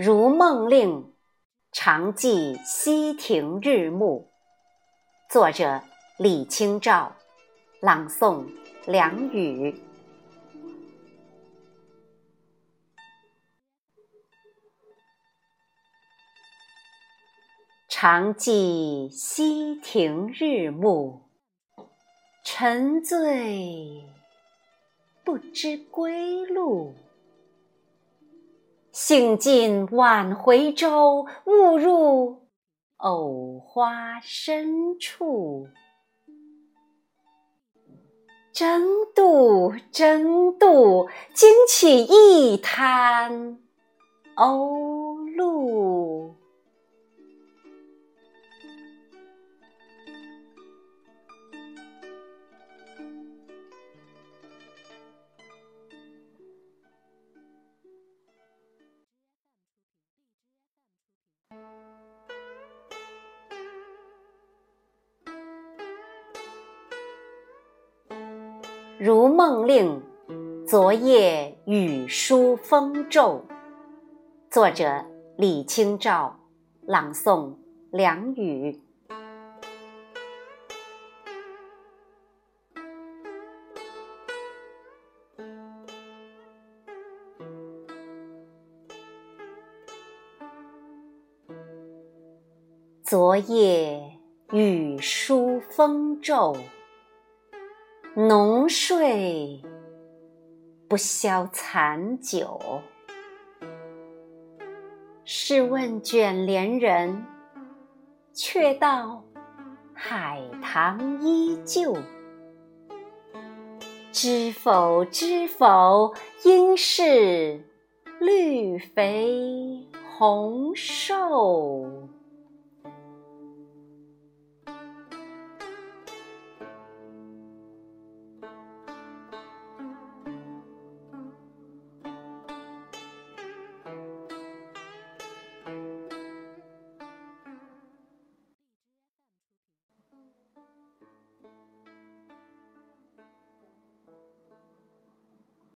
如梦令，常记溪亭日暮。作者：李清照。朗诵：梁宇。常记溪亭日暮，沉醉不知归路。兴尽晚回舟，误入藕花深处。争渡，争渡，惊起一滩鸥如梦令，昨夜雨疏风骤。作者：李清照。朗诵：梁宇。昨夜雨疏风骤。浓睡不消残酒，试问卷帘人，却道海棠依旧。知否知否，应是绿肥红瘦。